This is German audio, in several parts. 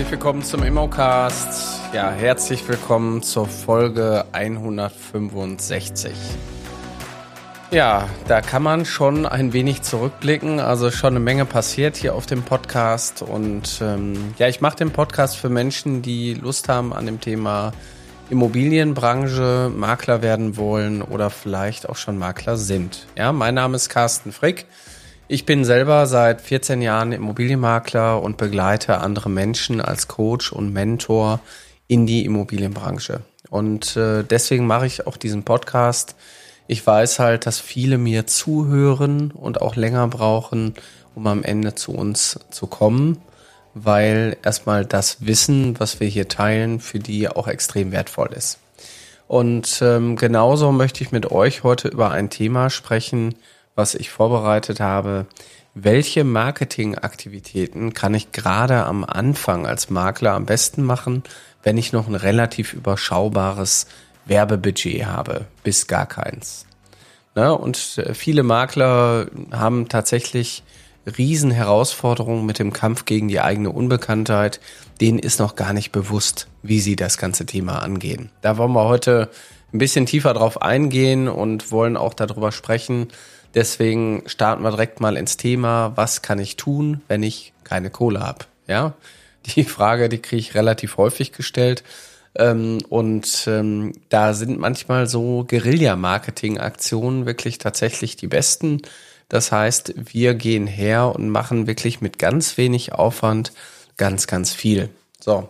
Herzlich willkommen zum Immocast. Ja, herzlich willkommen zur Folge 165. Ja, da kann man schon ein wenig zurückblicken. Also schon eine Menge passiert hier auf dem Podcast. Und ähm, ja, ich mache den Podcast für Menschen, die Lust haben an dem Thema Immobilienbranche, Makler werden wollen oder vielleicht auch schon Makler sind. Ja, mein Name ist Carsten Frick. Ich bin selber seit 14 Jahren Immobilienmakler und begleite andere Menschen als Coach und Mentor in die Immobilienbranche. Und äh, deswegen mache ich auch diesen Podcast. Ich weiß halt, dass viele mir zuhören und auch länger brauchen, um am Ende zu uns zu kommen, weil erstmal das Wissen, was wir hier teilen, für die auch extrem wertvoll ist. Und ähm, genauso möchte ich mit euch heute über ein Thema sprechen, was ich vorbereitet habe. Welche Marketingaktivitäten kann ich gerade am Anfang als Makler am besten machen, wenn ich noch ein relativ überschaubares Werbebudget habe, bis gar keins? Ne? Und äh, viele Makler haben tatsächlich riesen Herausforderungen mit dem Kampf gegen die eigene Unbekanntheit. Denen ist noch gar nicht bewusst, wie sie das ganze Thema angehen. Da wollen wir heute ein bisschen tiefer drauf eingehen und wollen auch darüber sprechen, Deswegen starten wir direkt mal ins Thema, was kann ich tun, wenn ich keine Kohle habe? Ja, die Frage, die kriege ich relativ häufig gestellt. Ähm, und ähm, da sind manchmal so Guerilla-Marketing-Aktionen wirklich tatsächlich die besten. Das heißt, wir gehen her und machen wirklich mit ganz wenig Aufwand ganz, ganz viel. So.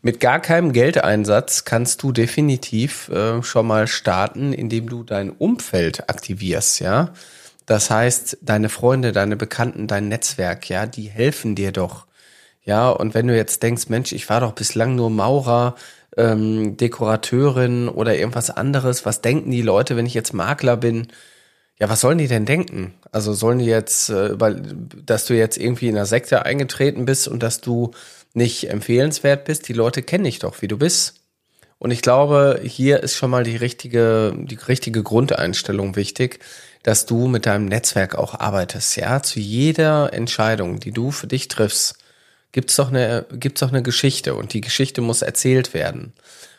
Mit gar keinem Geldeinsatz kannst du definitiv äh, schon mal starten, indem du dein Umfeld aktivierst, ja. Das heißt, deine Freunde, deine Bekannten, dein Netzwerk, ja, die helfen dir doch. Ja, und wenn du jetzt denkst, Mensch, ich war doch bislang nur Maurer, ähm, Dekorateurin oder irgendwas anderes, was denken die Leute, wenn ich jetzt Makler bin? Ja, was sollen die denn denken? Also sollen die jetzt, äh, dass du jetzt irgendwie in einer Sekte eingetreten bist und dass du nicht empfehlenswert bist? Die Leute kennen dich doch, wie du bist. Und ich glaube, hier ist schon mal die richtige, die richtige Grundeinstellung wichtig dass du mit deinem Netzwerk auch arbeitest. Ja, zu jeder Entscheidung, die du für dich triffst, gibt's doch eine, gibt's doch eine Geschichte und die Geschichte muss erzählt werden.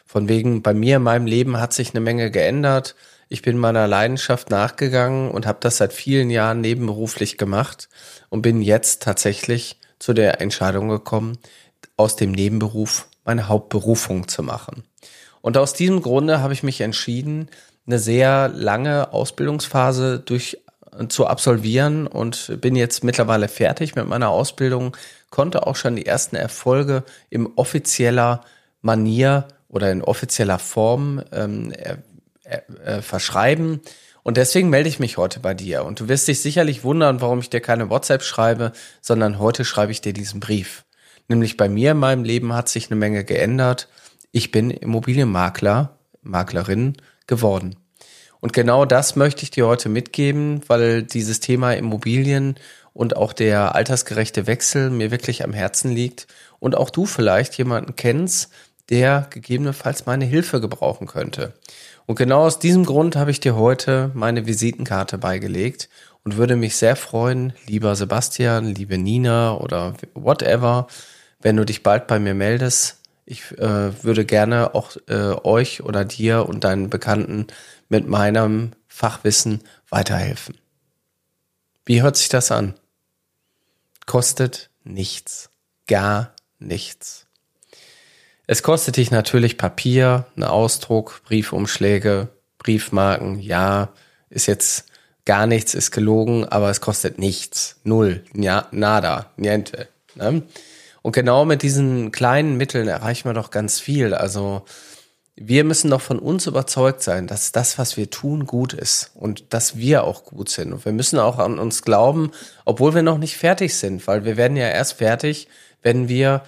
Von wegen, bei mir in meinem Leben hat sich eine Menge geändert. Ich bin meiner Leidenschaft nachgegangen und habe das seit vielen Jahren nebenberuflich gemacht und bin jetzt tatsächlich zu der Entscheidung gekommen, aus dem Nebenberuf meine Hauptberufung zu machen. Und aus diesem Grunde habe ich mich entschieden, eine sehr lange Ausbildungsphase durch zu absolvieren und bin jetzt mittlerweile fertig mit meiner Ausbildung, konnte auch schon die ersten Erfolge im offizieller Manier oder in offizieller Form ähm, äh, äh, verschreiben. Und deswegen melde ich mich heute bei dir. Und du wirst dich sicherlich wundern, warum ich dir keine WhatsApp schreibe, sondern heute schreibe ich dir diesen Brief. Nämlich bei mir in meinem Leben hat sich eine Menge geändert. Ich bin Immobilienmakler, Maklerin geworden. Und genau das möchte ich dir heute mitgeben, weil dieses Thema Immobilien und auch der altersgerechte Wechsel mir wirklich am Herzen liegt und auch du vielleicht jemanden kennst, der gegebenenfalls meine Hilfe gebrauchen könnte. Und genau aus diesem Grund habe ich dir heute meine Visitenkarte beigelegt und würde mich sehr freuen, lieber Sebastian, liebe Nina oder whatever, wenn du dich bald bei mir meldest, ich äh, würde gerne auch äh, euch oder dir und deinen Bekannten mit meinem Fachwissen weiterhelfen. Wie hört sich das an? Kostet nichts. Gar nichts. Es kostet dich natürlich Papier, einen Ausdruck, Briefumschläge, Briefmarken. Ja, ist jetzt gar nichts, ist gelogen, aber es kostet nichts. Null. Ja, nada. Niente. Ne? Und genau mit diesen kleinen Mitteln erreichen wir doch ganz viel. Also wir müssen doch von uns überzeugt sein, dass das, was wir tun, gut ist und dass wir auch gut sind. Und wir müssen auch an uns glauben, obwohl wir noch nicht fertig sind, weil wir werden ja erst fertig, wenn wir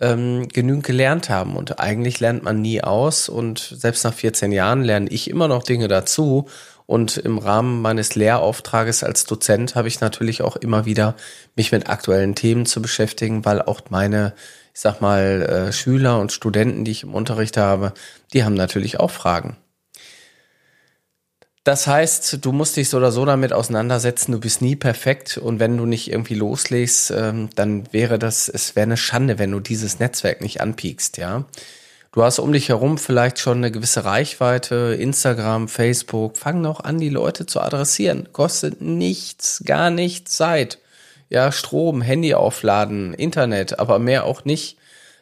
ähm, genügend gelernt haben. Und eigentlich lernt man nie aus. Und selbst nach 14 Jahren lerne ich immer noch Dinge dazu. Und im Rahmen meines Lehrauftrages als Dozent habe ich natürlich auch immer wieder mich mit aktuellen Themen zu beschäftigen, weil auch meine, ich sag mal, äh, Schüler und Studenten, die ich im Unterricht habe, die haben natürlich auch Fragen. Das heißt, du musst dich so oder so damit auseinandersetzen, du bist nie perfekt und wenn du nicht irgendwie loslegst, ähm, dann wäre das, es wäre eine Schande, wenn du dieses Netzwerk nicht anpiekst, ja. Du hast um dich herum vielleicht schon eine gewisse Reichweite, Instagram, Facebook, fang noch an, die Leute zu adressieren. Kostet nichts, gar nichts Zeit. Ja, Strom, Handy aufladen, Internet, aber mehr auch nicht.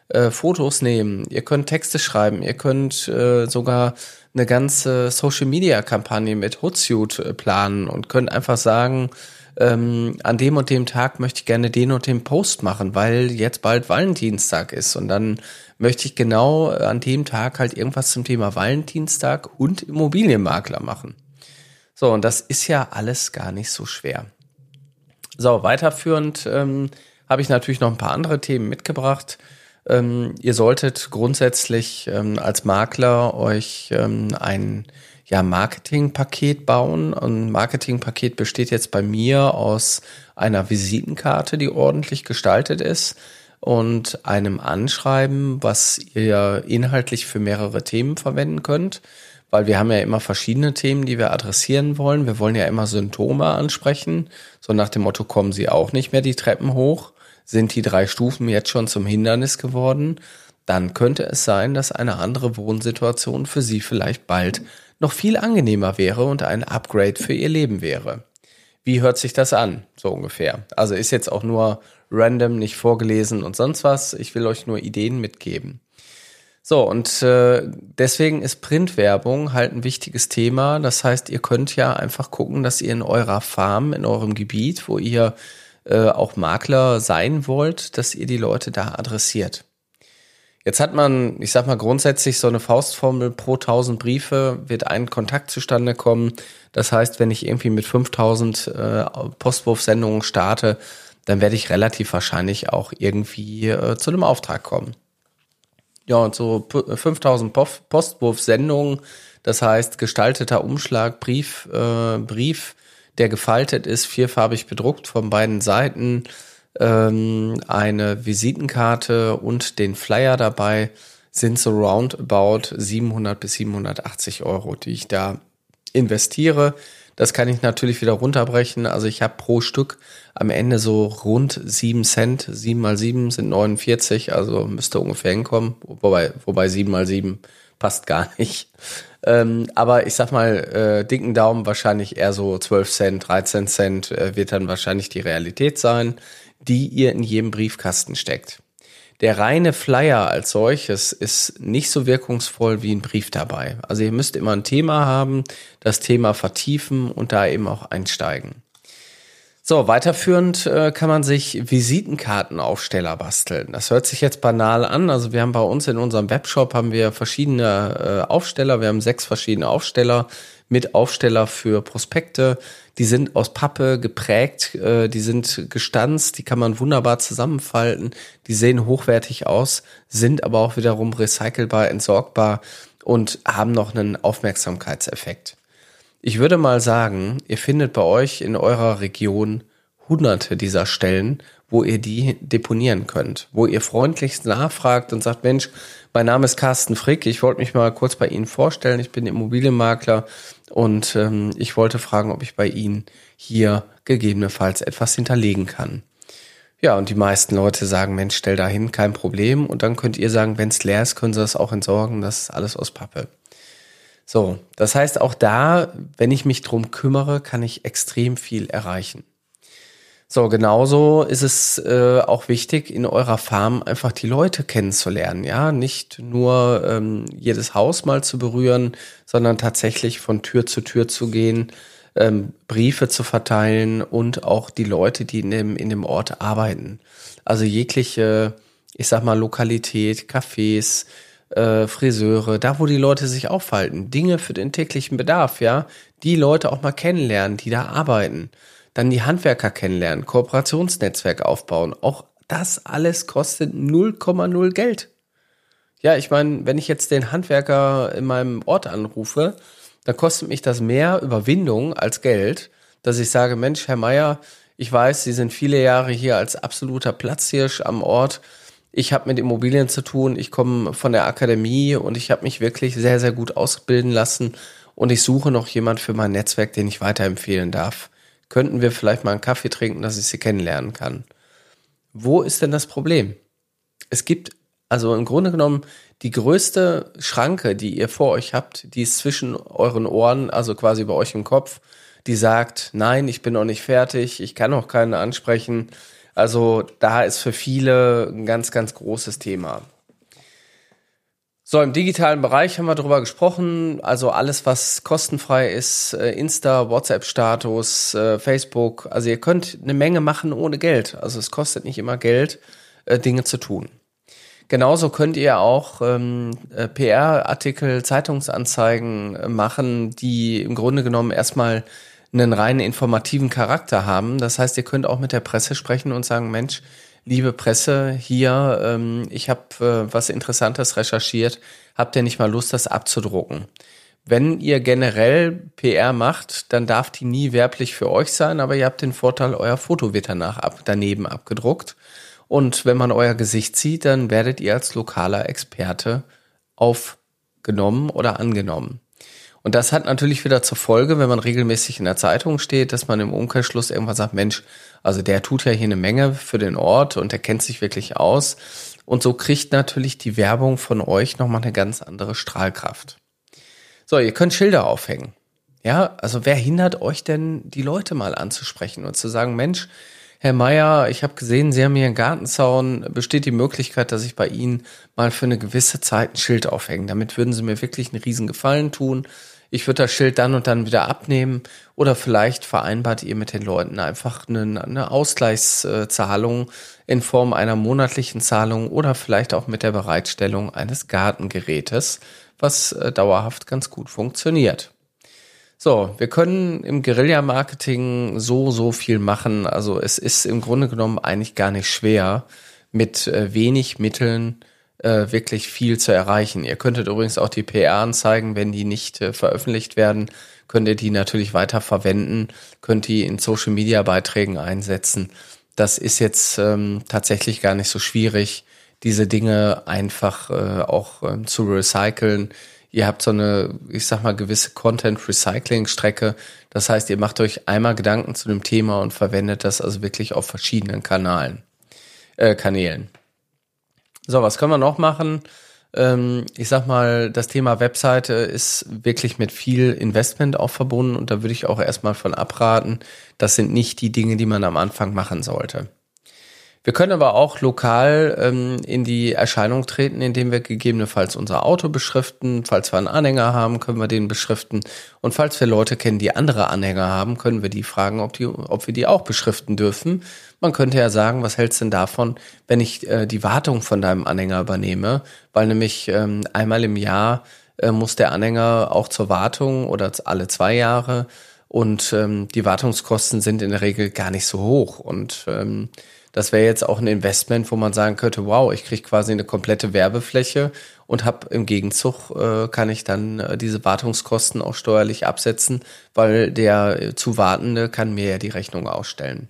Äh, Fotos nehmen, ihr könnt Texte schreiben, ihr könnt äh, sogar eine ganze Social Media Kampagne mit Hootsuite äh, planen und könnt einfach sagen, ähm, an dem und dem Tag möchte ich gerne den und den Post machen, weil jetzt bald Valentinstag ist und dann möchte ich genau äh, an dem Tag halt irgendwas zum Thema Valentinstag und Immobilienmakler machen. So, und das ist ja alles gar nicht so schwer. So, weiterführend ähm, habe ich natürlich noch ein paar andere Themen mitgebracht. Ähm, ihr solltet grundsätzlich ähm, als Makler euch ähm, ein ja, Marketingpaket bauen. Ein Marketingpaket besteht jetzt bei mir aus einer Visitenkarte, die ordentlich gestaltet ist und einem Anschreiben, was ihr inhaltlich für mehrere Themen verwenden könnt. Weil wir haben ja immer verschiedene Themen, die wir adressieren wollen. Wir wollen ja immer Symptome ansprechen. So nach dem Motto, kommen Sie auch nicht mehr die Treppen hoch sind die drei Stufen jetzt schon zum Hindernis geworden, dann könnte es sein, dass eine andere Wohnsituation für Sie vielleicht bald noch viel angenehmer wäre und ein Upgrade für Ihr Leben wäre. Wie hört sich das an? So ungefähr. Also ist jetzt auch nur random, nicht vorgelesen und sonst was. Ich will euch nur Ideen mitgeben. So, und äh, deswegen ist Printwerbung halt ein wichtiges Thema. Das heißt, ihr könnt ja einfach gucken, dass ihr in eurer Farm, in eurem Gebiet, wo ihr äh, auch Makler sein wollt, dass ihr die Leute da adressiert. Jetzt hat man, ich sag mal grundsätzlich so eine Faustformel pro 1000 Briefe wird ein Kontakt zustande kommen. Das heißt, wenn ich irgendwie mit 5000 äh, Postwurfsendungen starte, dann werde ich relativ wahrscheinlich auch irgendwie äh, zu einem Auftrag kommen. Ja, und so 5000 Postwurfsendungen, das heißt gestalteter Umschlag, Brief, äh, Brief, der gefaltet ist, vierfarbig bedruckt von beiden Seiten, ähm, eine Visitenkarte und den Flyer dabei sind so roundabout 700 bis 780 Euro, die ich da investiere. Das kann ich natürlich wieder runterbrechen. Also ich habe pro Stück am Ende so rund 7 Cent. 7 mal 7 sind 49, also müsste ungefähr hinkommen. Wobei, wobei 7 mal 7 passt gar nicht. Ähm, aber ich sag mal, äh, dicken Daumen wahrscheinlich eher so 12 Cent, 13 Cent äh, wird dann wahrscheinlich die Realität sein, die ihr in jedem Briefkasten steckt. Der reine Flyer als solches ist nicht so wirkungsvoll wie ein Brief dabei. Also ihr müsst immer ein Thema haben, das Thema vertiefen und da eben auch einsteigen. So, weiterführend äh, kann man sich Visitenkartenaufsteller basteln. Das hört sich jetzt banal an. Also wir haben bei uns in unserem Webshop haben wir verschiedene äh, Aufsteller. Wir haben sechs verschiedene Aufsteller mit Aufsteller für Prospekte. Die sind aus Pappe geprägt, äh, die sind gestanzt, die kann man wunderbar zusammenfalten. Die sehen hochwertig aus, sind aber auch wiederum recycelbar, entsorgbar und haben noch einen Aufmerksamkeitseffekt. Ich würde mal sagen, ihr findet bei euch in eurer Region hunderte dieser Stellen, wo ihr die deponieren könnt, wo ihr freundlichst nachfragt und sagt, Mensch, mein Name ist Carsten Frick, ich wollte mich mal kurz bei Ihnen vorstellen, ich bin Immobilienmakler und ähm, ich wollte fragen, ob ich bei Ihnen hier gegebenenfalls etwas hinterlegen kann. Ja, und die meisten Leute sagen, Mensch, stell da hin, kein Problem. Und dann könnt ihr sagen, wenn es leer ist, können Sie das auch entsorgen, das ist alles aus Pappe. So, das heißt auch da, wenn ich mich drum kümmere, kann ich extrem viel erreichen. So, genauso ist es äh, auch wichtig, in eurer Farm einfach die Leute kennenzulernen. Ja, nicht nur ähm, jedes Haus mal zu berühren, sondern tatsächlich von Tür zu Tür zu gehen, ähm, Briefe zu verteilen und auch die Leute, die in dem, in dem Ort arbeiten. Also jegliche, ich sag mal, Lokalität, Cafés, äh, Friseure, da wo die Leute sich aufhalten, Dinge für den täglichen Bedarf, ja, die Leute auch mal kennenlernen, die da arbeiten, dann die Handwerker kennenlernen, Kooperationsnetzwerk aufbauen, auch das alles kostet 0,0 Geld. Ja, ich meine, wenn ich jetzt den Handwerker in meinem Ort anrufe, dann kostet mich das mehr Überwindung als Geld, dass ich sage, Mensch, Herr Meier, ich weiß, Sie sind viele Jahre hier als absoluter Platzhirsch am Ort ich habe mit Immobilien zu tun, ich komme von der Akademie und ich habe mich wirklich sehr, sehr gut ausbilden lassen und ich suche noch jemand für mein Netzwerk, den ich weiterempfehlen darf. Könnten wir vielleicht mal einen Kaffee trinken, dass ich sie kennenlernen kann? Wo ist denn das Problem? Es gibt also im Grunde genommen die größte Schranke, die ihr vor euch habt, die ist zwischen euren Ohren, also quasi bei euch im Kopf, die sagt, nein, ich bin noch nicht fertig, ich kann noch keinen ansprechen. Also da ist für viele ein ganz, ganz großes Thema. So, im digitalen Bereich haben wir darüber gesprochen. Also alles, was kostenfrei ist, äh, Insta, WhatsApp-Status, äh, Facebook. Also ihr könnt eine Menge machen ohne Geld. Also es kostet nicht immer Geld, äh, Dinge zu tun. Genauso könnt ihr auch ähm, PR-Artikel, Zeitungsanzeigen machen, die im Grunde genommen erstmal einen rein informativen Charakter haben. Das heißt, ihr könnt auch mit der Presse sprechen und sagen, Mensch, liebe Presse, hier, ähm, ich habe äh, was Interessantes recherchiert, habt ihr nicht mal Lust, das abzudrucken? Wenn ihr generell PR macht, dann darf die nie werblich für euch sein, aber ihr habt den Vorteil, euer Foto wird danach ab, daneben abgedruckt. Und wenn man euer Gesicht sieht, dann werdet ihr als lokaler Experte aufgenommen oder angenommen. Und das hat natürlich wieder zur Folge, wenn man regelmäßig in der Zeitung steht, dass man im Umkehrschluss irgendwann sagt, Mensch, also der tut ja hier eine Menge für den Ort und der kennt sich wirklich aus. Und so kriegt natürlich die Werbung von euch nochmal eine ganz andere Strahlkraft. So, ihr könnt Schilder aufhängen. Ja, also wer hindert euch denn, die Leute mal anzusprechen und zu sagen, Mensch, Herr Meier, ich habe gesehen, Sie haben hier einen Gartenzaun. Besteht die Möglichkeit, dass ich bei Ihnen mal für eine gewisse Zeit ein Schild aufhänge? Damit würden Sie mir wirklich einen riesen Gefallen tun ich würde das Schild dann und dann wieder abnehmen oder vielleicht vereinbart ihr mit den Leuten einfach eine, eine Ausgleichszahlung in Form einer monatlichen Zahlung oder vielleicht auch mit der Bereitstellung eines Gartengerätes, was äh, dauerhaft ganz gut funktioniert. So, wir können im Guerilla-Marketing so, so viel machen. Also es ist im Grunde genommen eigentlich gar nicht schwer, mit äh, wenig Mitteln äh, wirklich viel zu erreichen. Ihr könntet übrigens auch die PR-Anzeigen, wenn die nicht äh, veröffentlicht werden, könnt ihr die natürlich weiter verwenden, könnt die in Social-Media-Beiträgen einsetzen. Das ist jetzt ähm, tatsächlich gar nicht so schwierig, diese Dinge einfach äh, auch ähm, zu recyceln. Ihr habt so eine, ich sag mal, gewisse Content-Recycling-Strecke. Das heißt, ihr macht euch einmal Gedanken zu dem Thema und verwendet das also wirklich auf verschiedenen Kanalen, äh, Kanälen. So, was können wir noch machen? Ähm, ich sag mal, das Thema Webseite ist wirklich mit viel Investment auch verbunden und da würde ich auch erstmal von abraten. Das sind nicht die Dinge, die man am Anfang machen sollte. Wir können aber auch lokal ähm, in die Erscheinung treten, indem wir gegebenenfalls unser Auto beschriften. Falls wir einen Anhänger haben, können wir den beschriften. Und falls wir Leute kennen, die andere Anhänger haben, können wir die fragen, ob, die, ob wir die auch beschriften dürfen. Man könnte ja sagen, was hältst du denn davon, wenn ich äh, die Wartung von deinem Anhänger übernehme? Weil nämlich ähm, einmal im Jahr äh, muss der Anhänger auch zur Wartung oder alle zwei Jahre. Und ähm, die Wartungskosten sind in der Regel gar nicht so hoch. Und ähm, das wäre jetzt auch ein Investment, wo man sagen könnte, wow, ich kriege quasi eine komplette Werbefläche und habe im Gegenzug äh, kann ich dann äh, diese Wartungskosten auch steuerlich absetzen, weil der äh, zu Wartende kann mir ja die Rechnung ausstellen.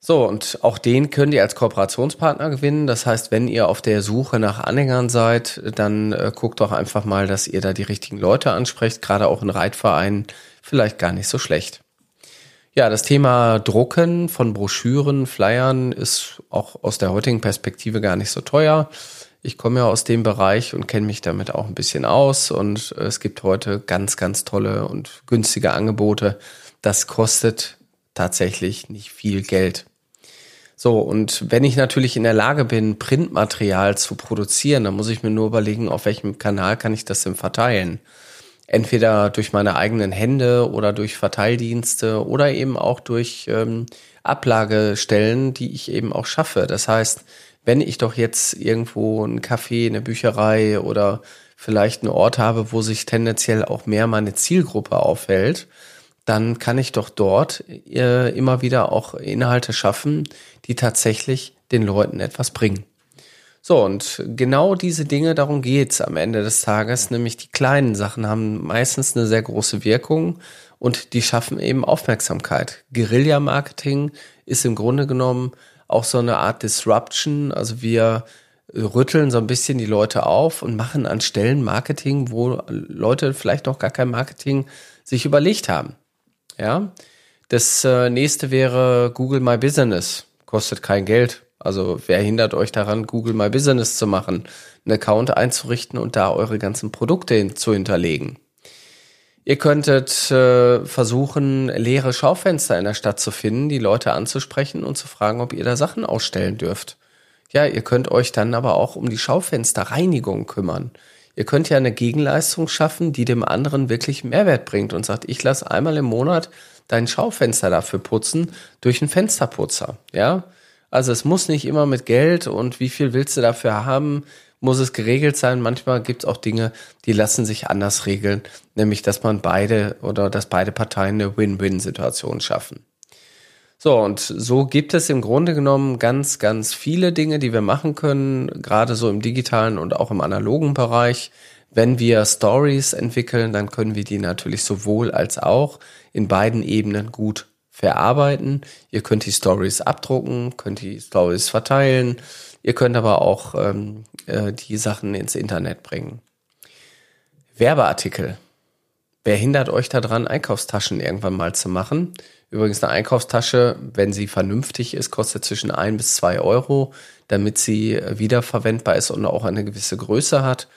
So, und auch den könnt ihr als Kooperationspartner gewinnen. Das heißt, wenn ihr auf der Suche nach Anhängern seid, dann äh, guckt doch einfach mal, dass ihr da die richtigen Leute ansprecht. Gerade auch in Reitvereinen vielleicht gar nicht so schlecht. Ja, das Thema Drucken von Broschüren, Flyern ist auch aus der heutigen Perspektive gar nicht so teuer. Ich komme ja aus dem Bereich und kenne mich damit auch ein bisschen aus und es gibt heute ganz, ganz tolle und günstige Angebote. Das kostet tatsächlich nicht viel Geld. So, und wenn ich natürlich in der Lage bin, Printmaterial zu produzieren, dann muss ich mir nur überlegen, auf welchem Kanal kann ich das denn verteilen entweder durch meine eigenen Hände oder durch Verteildienste oder eben auch durch ähm, Ablagestellen, die ich eben auch schaffe. Das heißt, wenn ich doch jetzt irgendwo ein Café, eine Bücherei oder vielleicht einen Ort habe, wo sich tendenziell auch mehr meine Zielgruppe aufhält, dann kann ich doch dort äh, immer wieder auch Inhalte schaffen, die tatsächlich den Leuten etwas bringen. So, und genau diese Dinge, darum geht's am Ende des Tages, nämlich die kleinen Sachen haben meistens eine sehr große Wirkung und die schaffen eben Aufmerksamkeit. Guerilla-Marketing ist im Grunde genommen auch so eine Art Disruption. Also wir rütteln so ein bisschen die Leute auf und machen an Stellen Marketing, wo Leute vielleicht noch gar kein Marketing sich überlegt haben. Ja. Das äh, nächste wäre Google My Business. Kostet kein Geld. Also wer hindert euch daran, Google My Business zu machen, einen Account einzurichten und da eure ganzen Produkte hin zu hinterlegen? Ihr könntet äh, versuchen, leere Schaufenster in der Stadt zu finden, die Leute anzusprechen und zu fragen, ob ihr da Sachen ausstellen dürft. Ja, ihr könnt euch dann aber auch um die Schaufensterreinigung kümmern. Ihr könnt ja eine Gegenleistung schaffen, die dem anderen wirklich Mehrwert bringt und sagt, ich lasse einmal im Monat dein Schaufenster dafür putzen durch einen Fensterputzer. Ja, also es muss nicht immer mit Geld und wie viel willst du dafür haben, muss es geregelt sein. Manchmal gibt es auch Dinge, die lassen sich anders regeln, nämlich dass man beide oder dass beide Parteien eine Win-Win-Situation schaffen. So, und so gibt es im Grunde genommen ganz, ganz viele Dinge, die wir machen können, gerade so im digitalen und auch im analogen Bereich. Wenn wir Stories entwickeln, dann können wir die natürlich sowohl als auch in beiden Ebenen gut verarbeiten. Ihr könnt die Stories abdrucken, könnt die Stories verteilen, Ihr könnt aber auch ähm, äh, die Sachen ins Internet bringen. Werbeartikel. Wer hindert euch daran, Einkaufstaschen irgendwann mal zu machen? Übrigens eine Einkaufstasche, wenn sie vernünftig ist, kostet zwischen ein bis zwei Euro, damit sie wiederverwendbar ist und auch eine gewisse Größe hat.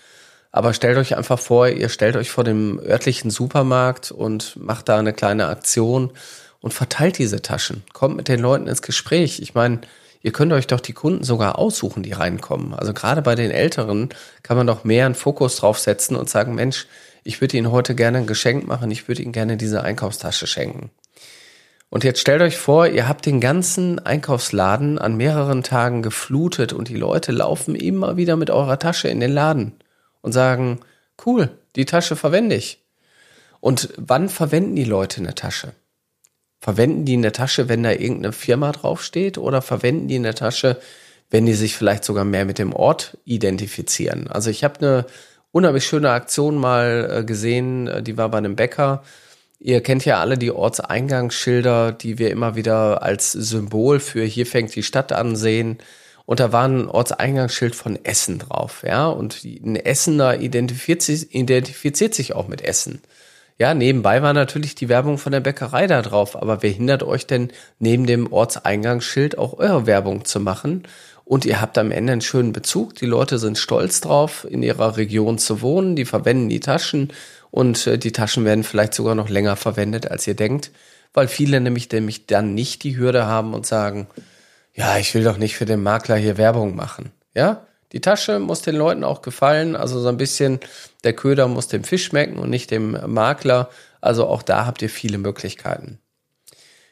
Aber stellt euch einfach vor, ihr stellt euch vor dem örtlichen Supermarkt und macht da eine kleine Aktion und verteilt diese Taschen. Kommt mit den Leuten ins Gespräch. Ich meine, ihr könnt euch doch die Kunden sogar aussuchen, die reinkommen. Also gerade bei den Älteren kann man doch mehr einen Fokus drauf setzen und sagen, Mensch, ich würde Ihnen heute gerne ein Geschenk machen, ich würde Ihnen gerne diese Einkaufstasche schenken. Und jetzt stellt euch vor, ihr habt den ganzen Einkaufsladen an mehreren Tagen geflutet und die Leute laufen immer wieder mit eurer Tasche in den Laden und sagen, cool, die Tasche verwende ich. Und wann verwenden die Leute eine Tasche? Verwenden die in der Tasche, wenn da irgendeine Firma draufsteht oder verwenden die in der Tasche, wenn die sich vielleicht sogar mehr mit dem Ort identifizieren? Also ich habe eine unheimlich schöne Aktion mal äh, gesehen, äh, die war bei einem Bäcker. Ihr kennt ja alle die Ortseingangsschilder, die wir immer wieder als Symbol für hier fängt die Stadt an sehen. Und da war ein Ortseingangsschild von Essen drauf, ja. Und ein Essener identifiziert sich, identifiziert sich auch mit Essen. Ja, nebenbei war natürlich die Werbung von der Bäckerei da drauf, aber wer hindert euch denn, neben dem Ortseingangsschild auch eure Werbung zu machen? Und ihr habt am Ende einen schönen Bezug. Die Leute sind stolz drauf, in ihrer Region zu wohnen. Die verwenden die Taschen und äh, die Taschen werden vielleicht sogar noch länger verwendet, als ihr denkt, weil viele nämlich, nämlich dann nicht die Hürde haben und sagen, ja, ich will doch nicht für den Makler hier Werbung machen. Ja, die Tasche muss den Leuten auch gefallen, also so ein bisschen der Köder muss dem Fisch schmecken und nicht dem Makler. Also auch da habt ihr viele Möglichkeiten.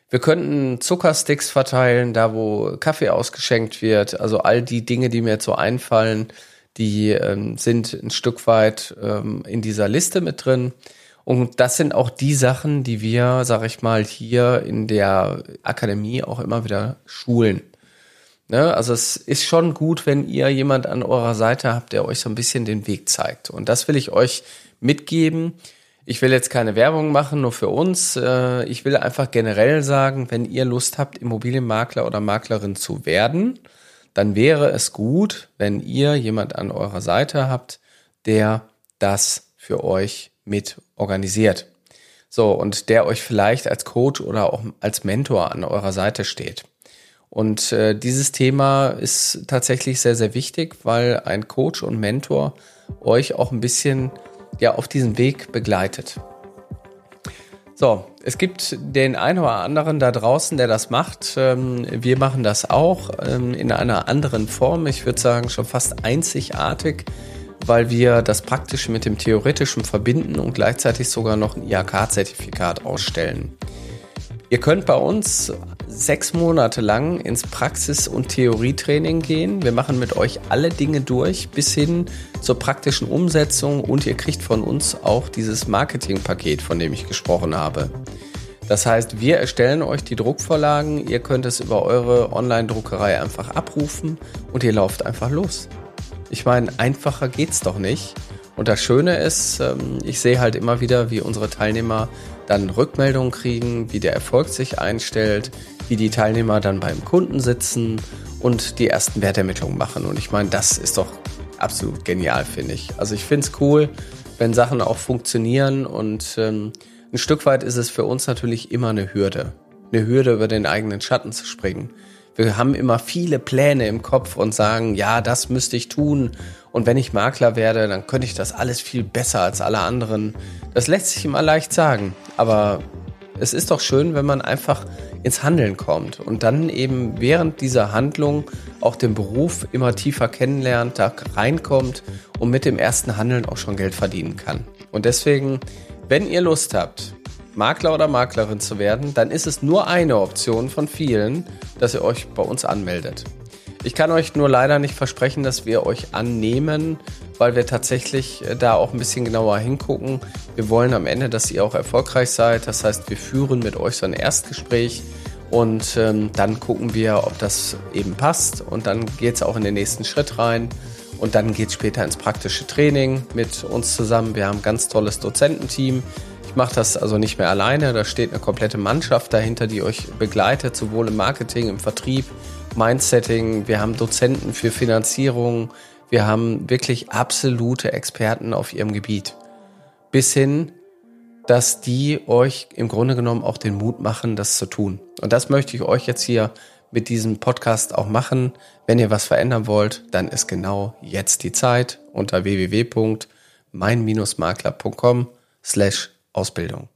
Wir könnten Zuckersticks verteilen, da wo Kaffee ausgeschenkt wird. Also all die Dinge, die mir jetzt so einfallen, die ähm, sind ein Stück weit ähm, in dieser Liste mit drin. Und das sind auch die Sachen, die wir, sag ich mal, hier in der Akademie auch immer wieder schulen. Ne? Also es ist schon gut, wenn ihr jemand an eurer Seite habt, der euch so ein bisschen den Weg zeigt. Und das will ich euch mitgeben. Ich will jetzt keine Werbung machen, nur für uns. Äh, ich will einfach generell sagen, wenn ihr Lust habt, Immobilienmakler oder Maklerin zu werden, dann wäre es gut, wenn ihr jemand an eurer Seite habt, der das für euch mit organisiert. So, und der euch vielleicht als Coach oder auch als Mentor an eurer Seite steht. Und äh, dieses Thema ist tatsächlich sehr, sehr wichtig, weil ein Coach und Mentor euch auch ein bisschen ja auf diesem Weg begleitet. So, es gibt den einen oder anderen da draußen, der das macht. Ähm, wir machen das auch ähm, in einer anderen Form. Ich würde sagen, schon fast einzigartig, weil wir das Praktische mit dem Theoretischen verbinden und gleichzeitig sogar noch ein IHK-Zertifikat ausstellen. Ihr könnt bei uns sechs Monate lang ins Praxis- und Theorietraining gehen. Wir machen mit euch alle Dinge durch bis hin zur praktischen Umsetzung und ihr kriegt von uns auch dieses Marketingpaket, von dem ich gesprochen habe. Das heißt, wir erstellen euch die Druckvorlagen, ihr könnt es über eure Online-Druckerei einfach abrufen und ihr lauft einfach los. Ich meine, einfacher geht's doch nicht. Und das Schöne ist, ähm, ich sehe halt immer wieder, wie unsere Teilnehmer dann Rückmeldungen kriegen, wie der Erfolg sich einstellt, wie die Teilnehmer dann beim Kunden sitzen und die ersten Wertermittlungen machen. Und ich meine, das ist doch absolut genial, finde ich. Also ich finde es cool, wenn Sachen auch funktionieren und ähm, ein Stück weit ist es für uns natürlich immer eine Hürde. Eine Hürde, über den eigenen Schatten zu springen. Wir haben immer viele Pläne im Kopf und sagen, ja, das müsste ich tun. Und wenn ich Makler werde, dann könnte ich das alles viel besser als alle anderen. Das lässt sich immer leicht sagen. Aber es ist doch schön, wenn man einfach ins Handeln kommt und dann eben während dieser Handlung auch den Beruf immer tiefer kennenlernt, da reinkommt und mit dem ersten Handeln auch schon Geld verdienen kann. Und deswegen, wenn ihr Lust habt, Makler oder Maklerin zu werden, dann ist es nur eine Option von vielen, dass ihr euch bei uns anmeldet. Ich kann euch nur leider nicht versprechen, dass wir euch annehmen, weil wir tatsächlich äh, da auch ein bisschen genauer hingucken. Wir wollen am Ende, dass ihr auch erfolgreich seid. Das heißt, wir führen mit euch so ein Erstgespräch und ähm, dann gucken wir, ob das eben passt. Und dann geht es auch in den nächsten Schritt rein. Und dann geht es später ins praktische Training mit uns zusammen. Wir haben ein ganz tolles Dozententeam. Ich mache das also nicht mehr alleine. Da steht eine komplette Mannschaft dahinter, die euch begleitet, sowohl im Marketing, im Vertrieb, Mindsetting, wir haben Dozenten für Finanzierung, wir haben wirklich absolute Experten auf ihrem Gebiet. Bis hin, dass die euch im Grunde genommen auch den Mut machen, das zu tun. Und das möchte ich euch jetzt hier mit diesem Podcast auch machen. Wenn ihr was verändern wollt, dann ist genau jetzt die Zeit unter www.mein-makler.com slash Ausbildung.